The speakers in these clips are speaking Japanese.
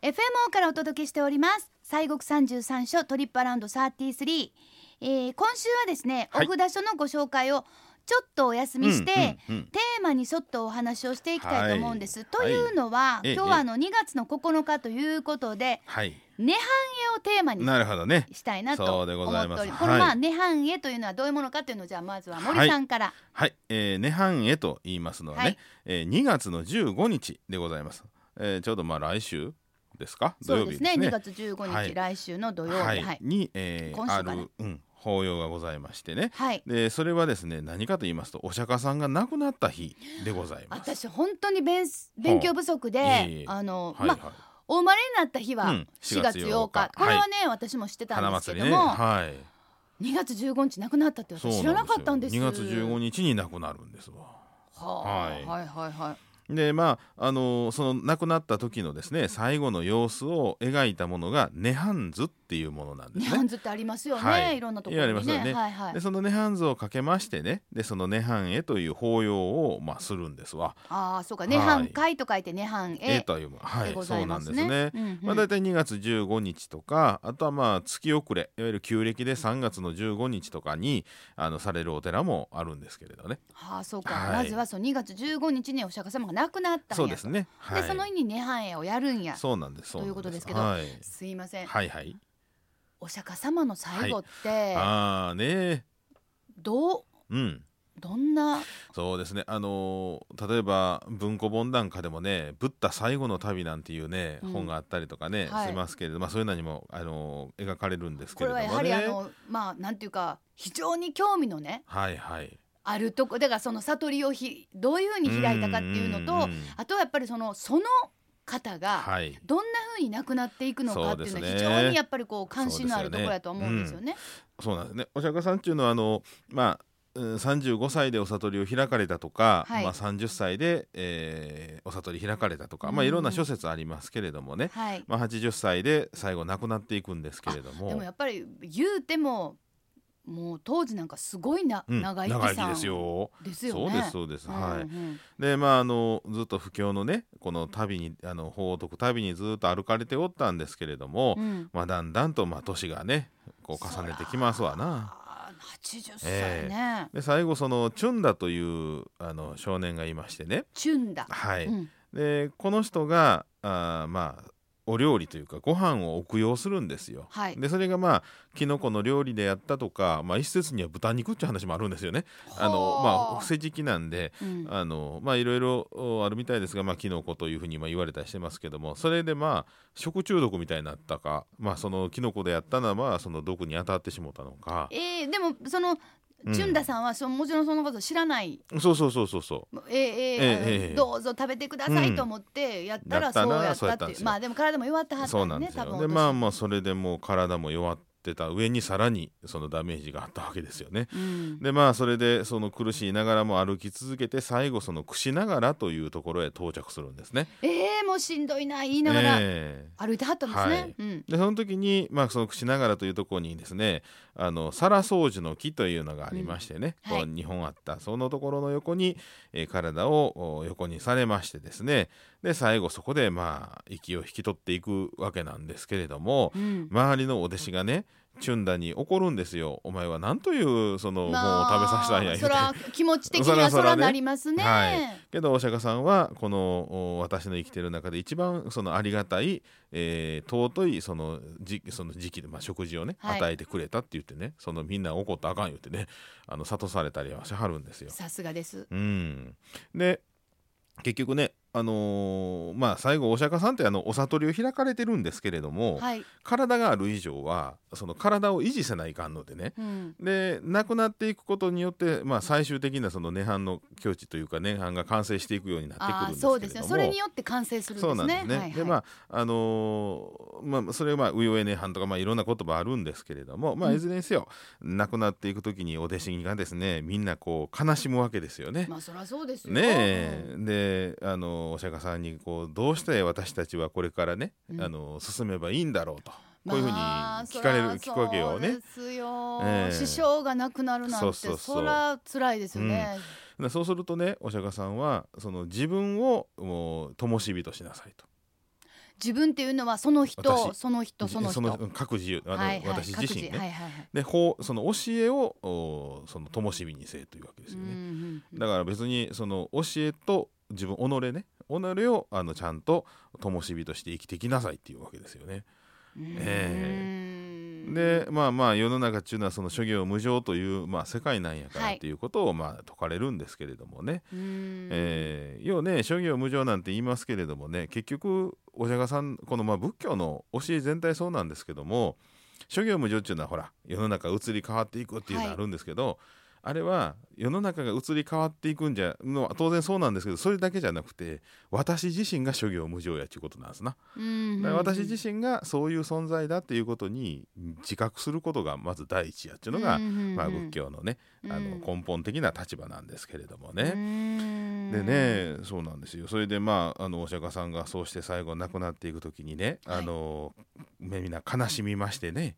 FMO からお届けしております。西国三十三所トリップアラウンド33、えー、今週はですね、はい。お札書のご紹介をちょっとお休みして、うんうんうん。テーマに沿ったお話をしていきたいと思うんです、はい。というのは、ええ今日はあの2月の9日ということではい。涅槃絵をテーマになるほどね。したいなと思っております。このまあはい涅槃絵というのはどういうものかというのをじゃあまずは森さんから、はい、えー、涅槃絵と言いますのはね、はい。えー、2月の15日でございます、えー、ちょうどまあ来週ですか？土そうですね。曜日ですね。2月15日、はい。来週の土曜日。は、はい。はい。に、えー、あ今週かな。る、うん、法要がございましてね。はい。でそれはですね何かと言いますとお釈迦さんが亡くなった日でございます。私本当に勉勉強不足で、いえいえ。あの、はい、まあはい。お生まれになった日はうん。4月8日、これはね、私も知ってた花んですけども、はい。2月15日亡くなったって私知らなかったんです。2月15日に亡くなるんですわ。はあはい。はいはいはいでまああのその亡くなった時のですね最後の様子を描いたものが涅槃図っていうものなんですね。涅槃図ってありますよね、はい。い、ろんなところにね。いやありますよね。はいはい。でその涅槃図をかけましてねでその涅槃絵という法要を、まあ、するんですわ。ああそうか。はい。涅槃会と書いて涅槃絵絵というはいでごそうなんですね。うんうん。まあ、大体2月15日とかあとはまあ月遅れいわゆる旧暦で3月の15日とかにあのされるお寺もあるんですけれどね。はあそうか、はい。まずはその2月15日にお釈迦様が亡くなったんやそうですね。はい、でその日に涅槃絵をやるんや。そうなんですということですけどはい、すいません、はいはい。お釈迦様の最後って、ああね。どううん。どんな？そうですね。あのー例えば文庫本なんかでもね「ブッダ最後の旅」なんていうね、うん。本があったりとかね、はい。しますけれど、まあ、そういうのにも、あのー描かれるんですこれけれどもね。はやはりあのまあなんていうか非常に興味のねはいはいあるとこだからその悟りをひどういうふうに開いたかっていうのと、あとはやっぱりそのその方がはい。どんなふうに亡くなっていくのかっていうのは非常にやっぱりこう関心のあるところやと思うんですよね。そうなんですね。お釈迦さんっていうのはあのまあうん35歳でお悟りを開かれたとか、はい。まあ、30歳で、えーお悟り開かれたとか、うんまあ、いろんな諸説ありますけれどもね、はい、まあ、80歳で最後亡くなっていくんですけれども。でもやっぱり言うてももう当時なんかすごいな、うん長生きですよ。ですよね。そうですそうです、はい。でまああのずっと布教のねこの旅にあの法を解く旅にずっと歩かれておったんですけれども、うん。まあだんだんとまあ年がねこう重ねてきますわな。あー80歳えね、で最後そのチュンダというあの少年がいましてね、チュンだ。はい。うん。でこの人があーまあお料理というかご飯を供養するんですよ。はい。でそれがまあキノコの料理であったとか、まあ、一説には豚肉っていう話もあるんですよね。あのまあ伏せ時期なんでうんあのまあいろいろおあるみたいですが、まあ、キノコというふうに今言われたりしてますけどもそれでまあ食中毒みたいになったか、まあ、そのキノコでやったのはその毒に当たってしもたのかえー、でもそのうんチュンダさんはそもちろんそのこと知らない、そうそうそうそうそえーえーええどうぞ食べてくださいと思ってやったらそうやったって。いうまあでも体も弱ってはったうそうなんですよ。でまあまあそれでもう体も弱ってた上にさらにそのダメージがあったわけですよね。うん、でまあそれでその苦しいながらも歩き続けて最後その串ながらというところへ到着するんですね。えー、もうしんどいな言いながらええ歩いてはったんですね。はいうん、でその時に、まあ、その串ながらというところにですねあの皿掃除の木というのがありましてね、うんはいこう2本あったそのところの横に、えー体をお横にされましてですねで最後そこでまあ息を引き取っていくわけなんですけれどもうん。周りのお弟子がねチュンダに怒るんですよ。お前は何というそのものを食べさせたんやそら気持ち的にそはそらなりますね。はい。けどお釈迦さんはこのお私の生きてる中で一番そのありがたい、えー尊いその時その時期で、まあ、食事をね、はい。与えてくれたって言ってねそのみんな怒ったらあかん言ってねあの諭されたりはしはるんですよ。さすがです。うん、で結局ねあのーまあ最後お釈迦さんってあのお悟りを開かれてるんですけれども、はい。体がある以上はその体を維持せないかんのでねうん。で亡くなっていくことによって、まあ、最終的なその涅槃の境地というか涅槃が完成していくようになってくるんですけれどもそうですね。それによって完成するんですね。そうなんですね。はいはいでまああのーまあそれはまあウヨエ涅槃とかまあいろんな言葉あるんですけれども、まあうんいずれにせよ、亡くなっていく時にお弟子がですねみんなこう悲しむわけですよね。まあそりゃそうですよ。ねえであのお釈迦さんにこうどうして私たちはこれからね、うん。あの進めばいいんだろうと。こういうふうにまあ聞かれる、そら聞くわけよね。ですよ、ええ。師匠が亡くなるなんてそら辛いですよね。でそうするとねお釈迦さんはその自分をもう灯火としなさいと。自分っていうのはその人私。その人その人。うん各自由あの、はいはい私自身ね、はいはいはい。で法その教えをおその灯火にせえというわけですよね、うんうんうん。だから別にその教えと自分己ね己をあのちゃんと灯火として生きてきなさいっていうわけですよね。えうん。でまあまあ世の中っていうのはその諸行無常という、まあ、世界なんやからはい。っていうことをまあ説かれるんですけれどもね、うん。えー要ね諸行無常なんて言いますけれどもね結局お釈迦さんこのまあ仏教の教え全体そうなんですけども諸行無常っていうのはほら世の中移り変わっていくっていうのがあるんですけど、あれは世の中が移り変わっていくんじゃのは当然そうなんですけどそれだけじゃなくて私自身が諸行無常やっていうことなんですな。うん。だから私自身がそういう存在だっていうことに自覚することがまず第一やっていうのが、まあ、仏教のねあのうん根本的な立場なんですけれどもね。ねでねそうなんですよ。それでまああのお釈迦さんがそうして最後亡くなっていく時にね、はい。あのみんな悲しみましてね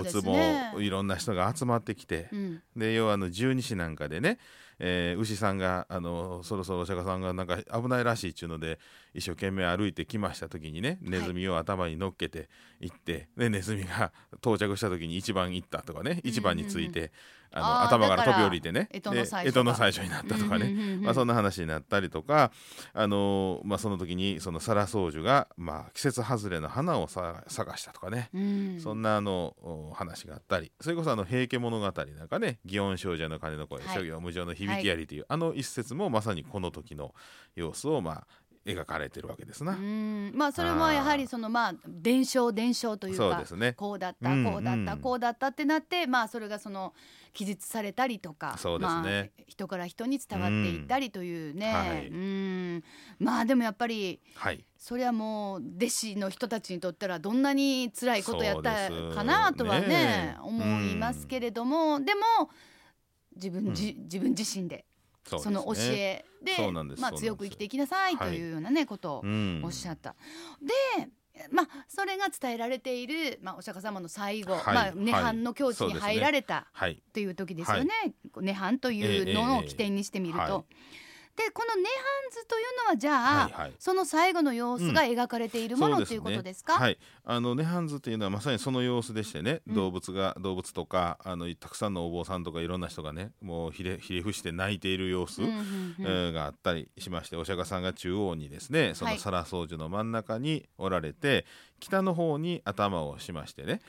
うです物もね。いろんな人が集まってきて、うん。で要はあの十二支なんかでね、えー牛さんがあのそろそろお釈迦さんがなんか危ないらしいっていうので一生懸命歩いてきました時にねネズミを頭に乗っけて行って、でネズミが到着した時に一番行ったとかね一番について、あの頭から飛び降りてね。干支の最初になったとかね、まあ、そんな話になったりとか、あのまあ、その時にそのサラ宗樹が、まあ、季節外れの花をさ探したとかね、うん。そんなあのお話があったり。それこそあの「平家物語」なんかね「祇園少女の鐘の声、はい。諸行無常の響きやり」という、あの一節もまさにこの時の様子をまあ描かれてるわけですな。うん。まあそれもやはりそのまあ伝承伝承というかそうですね。こうだったうんこうだったうん。こうだったってなってまあそれがその記述されたりとかそうですね。まあ人から人に伝わっていったりというね、うん。はい。うん。まあでもやっぱりはい。それはもう弟子の人たちにとったらどんなに辛いことやったかなとはねね思いますけれども、でも自分じ、自分自身でその教えでまあ、強く生きていきなさいというようなね、ことをうんおっしゃった。でまあそれが伝えられている、まあ、お釈迦様の最後、はいまあ、涅槃の境地に入られたはいという時ですよね、涅槃というのを起点にしてみると。ええええはいでこの涅槃図というのはじゃあ、はいはい。その最後の様子が描かれているもの、そうということですか、はい、あの涅槃図っていうのはまさにその様子でしてね、うん。動物が動物とかあのたくさんのお坊さんとかいろんな人がねもうひれひれ伏して泣いている様子、うんえーがあったりしましてお釈迦さんが中央にですねそのはい。サラ宗樹の真ん中におられて、北の方に頭をしましてね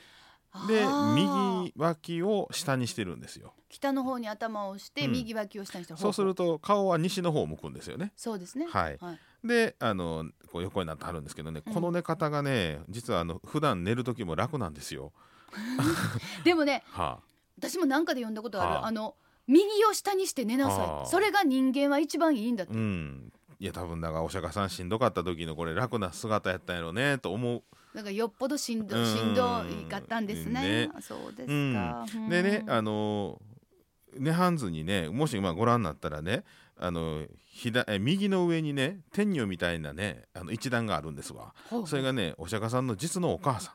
で右脇を下にしてるんですよ。北の方に頭をして、うん。右脇を下にしてそうするとと顔は西の方を向くんですよね。そうですね。はい。はい、であのこう横になってはるんですけどね、うん。この寝方がね実はあの普段寝る時も楽なんですよ。でもね は私も何かで読んだことある、はあ。あの右を下にして寝なさい、はあ。それが人間は一番いいんだって、あ、うん。いや多分だからお釈迦さんしんどかった時のこれ楽な姿やったんやろうねと思うだからよっぽどしんどうん。しんどいかったんですね。ね。そうですうん。か。でねあのの涅槃図にねもしまあご覧になったらねあの左え右の上にね天女みたいなねあの一段があるんですわ。それがねお釈迦さんの実のお母さん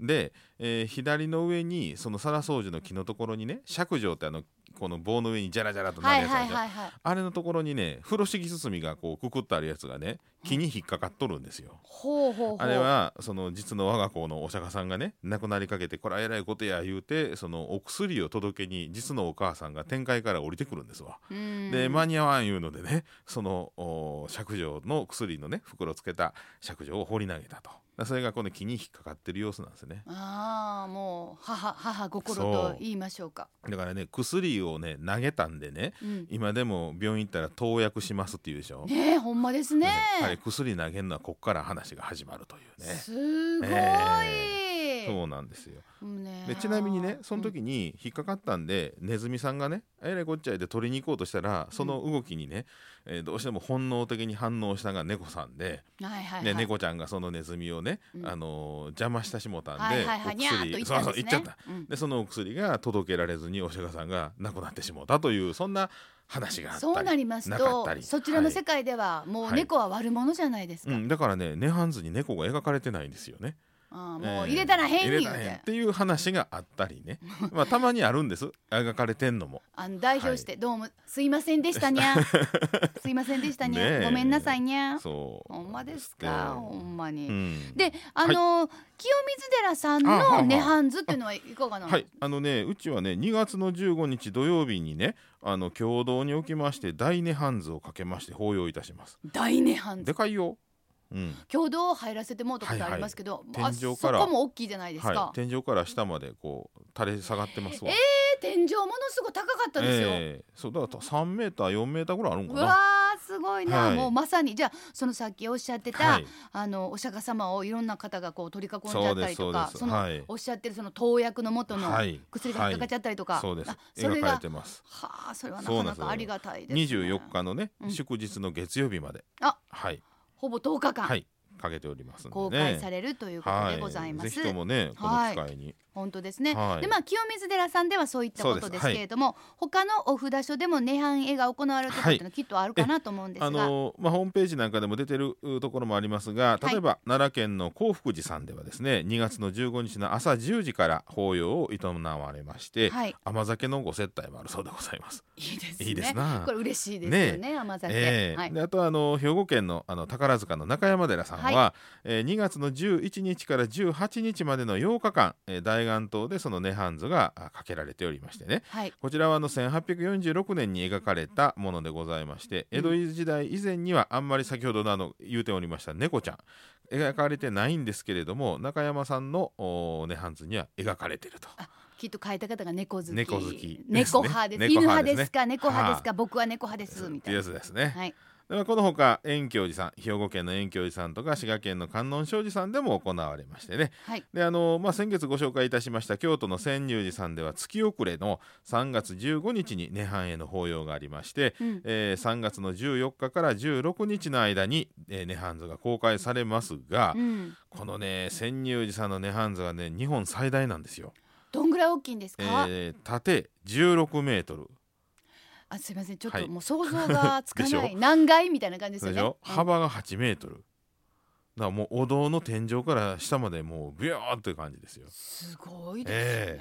で、えー左の上にそのサラ宗樹の木のところにね釈上ってあのこの棒の上にジャラジャラとなはいるやつある。あれのところにね風呂敷包みがこうくくってあるやつがね木に引っかかっとるんですよ。ほうほうほう。あれはその実の我が子のお釈迦さんがね亡くなりかけてこれはえらいことや言うてそのお薬を届けに実のお母さんが天界から降りてくるんですわ。うんで間に合わんいうのでねそのお釈上の薬のね袋つけた釈上を放り投げたとそれがこの木に引っかかってる様子なんですねああもう母母心と言いましょうか。だからね薬をね投げたんでねうん。今でも病院行ったら投薬しますって言うでしょ。ねえほんまですね。やっぱり薬投げるのはこっから話が始まるというね。すごい。えそうなんですよねでちなみにねその時に引っかかったんで、ネズミさんがねえらいこっちゃいで取りに行こうとしたらその動きにね、えーどうしても本能的に反応したのが猫さんで、うんはいはいはい。で猫ちゃんがそのネズミをね、うんあのー邪魔したしもたんで、はいはいはい。お薬そう。そう言っちゃった。うんでそのお薬が届けられずにお釈迦さんが亡くなってしもうたというそんな話があったりそうなりますとそちらのはい世界ではもうはい猫は悪者じゃないですか。うん、だからね涅槃図に猫が描かれてないんですよね。あーもう入れたら変入に言うてれたらへんっていう話があったりね。まあたまにあるんです。描かれてんのも。あの代表して、どうもすいませんでしたにゃ すいませんでしたにゃ、ごめんなさいにゃそう。ほんまですかほんまに、うん。であの、清水寺さんの涅槃図っていうのはいかがなの、はい、あのねうちはね2月の15日土曜日にねあの共同におきまして大涅槃図をかけまして法要いたします。大涅槃図。でかいよ、うん。共同入らせてもうたことありますけど、あいはい。天井から。そこも大きいじゃないですか、はい、天井から下までこう垂れ下がってますわ、え天井ものすごい高かったですよ、ええ。そうだから3メーター4メーターぐらいあるんかな。うわーすごいな、はい。もうまさにじゃあそのさっきおっしゃってた、はい。あのお釈迦様をいろんな方がこう取り囲んじゃったりとかその、はい。おっしゃってるその投薬の元のはい。薬が引っかかっちゃったりとか、そうです。あそれがてます。はあそれはなかなかありがたいです、ね、24日のね、うん。祝日の月曜日まで。あ。はいほぼ10日間、はい。かけておりますんでね。公開されるということでございます、はい、ぜひともねこの機会に、本当ですね、はい。でまあ清水寺さんではそういったことですけれども、他のお札所でも涅槃絵が行われるところっていうのはきっとあるかなと思うんですが、あのまあ、ホームページなんかでも出てるうところもありますが例えば、奈良県の興福寺さんではですね2月の15日の朝10時から法要を営まれまして、はい。甘酒のご接待もあるそうでございます。いいですね。いいですな。これ嬉しいですよね甘酒、ええ。はい。であとはあの兵庫県のあの宝塚の中山寺さんは、はえー2月の11日から18日までの8日間、えー大願島でその涅槃図があかけられておりましてね。はい。こちらはあの1846年に描かれたものでございまして江戸時代以前にはあんまり先ほどのあの言うておりました猫ちゃん描かれてないんですけれども中山さんのお涅槃図には描かれていると。きっと書いた方が猫好き。猫好きですね。猫派です。猫犬派ですか？猫派ですか、は僕は猫派です。みたいな。やつですね。はいこのほか遠教寺さん兵庫県の遠教寺さんとか滋賀県の観音正寺さんでも行われましてね。はい。であの、まあ、先月ご紹介いたしました京都の千入寺さんでは月遅れの3月15日に涅槃への法要がありまして、うん。えー3月の14日から16日の間に、えー、涅槃図が公開されますが、うん、このね千入寺さんの涅槃図はね日本最大なんですよ。どんぐらい大きいんですか、えー縦16メートルあすいません。ちょっはい。ともう想像がつか でしょ？ない、何階みたいな感じですよね。うん。幅が8メートル。だからもうお堂の天井から下までもうビヨーっていう感じですよ。すごいで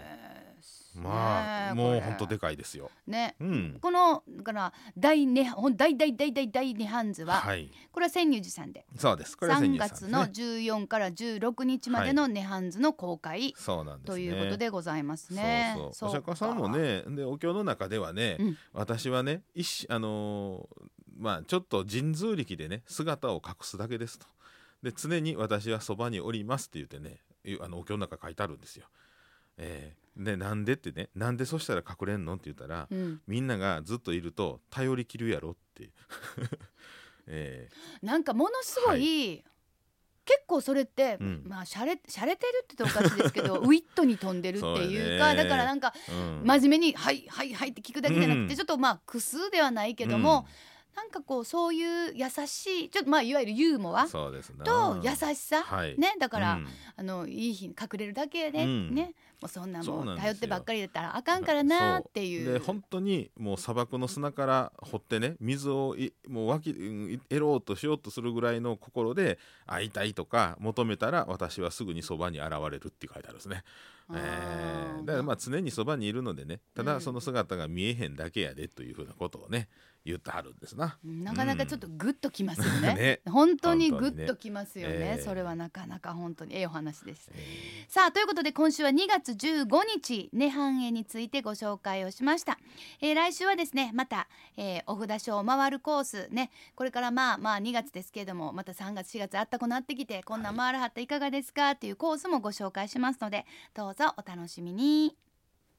すね、まあもうほんとでかいですよ。ね。うん。このだから大ねほん大大大大大涅槃図は、はい。これは千入寺さんで。そうです。これは3千入さん月のですね14から16日までの涅槃図の公開そうなんですね。ということでございますね。そうそう。おそう釈迦さんもねでお経の中ではね、うん。私はね一しあのーまあちょっと神通力でね姿を隠すだけですと。で常に私はそばにおりますって言ってねあのお経の中書いてあるんですよ。えーでなんでってねなんでそしたら隠れんのって言ったら、うん、みんながずっといると頼りきるやろって、えなんかものすごい、結構それって、うん。まあしゃれしゃれてるって言ったらおかしいですけど ウィットに飛んでるっていうかだからなんかーうん。真面目に「はいはいはい」って聞くだけじゃなくて、うん。ちょっとまあ苦数ではないけども、なんかこうそういう優しいちょっとまあいわゆるユーモアうんそうですねと優しさ、はい。ねだから、うん。あのいい日に隠れるだけで、うん。ねもうそんなもそうなんですよ。う頼ってばっかりだったらあかんからなっていう。で本当にもう砂漠の砂から掘ってね水をいもう湧きうん得ろうとしようとするぐらいの心で会いたいとか求めたら私はすぐにそばに現れるって書いてあるんですね。えあーーだからまあ常にそばにいるのでねたうん。だその姿が見えへんだけやでというふうなことをね言ってはるんですな。なかなかちょっとグッときますよね。ね。本当にグッときますよね。ええそれはなかなか本当にええお話です。えさあということで今週は2月15日涅槃絵についてご紹介をしました、えー来週はですねまた、えーお札所を回るコースね。これからまあまあ2月ですけれどもまた3月4月あったくなってきてこんなん回らはったいかがですかっていうコースもご紹介しますのでどうぞお楽しみに。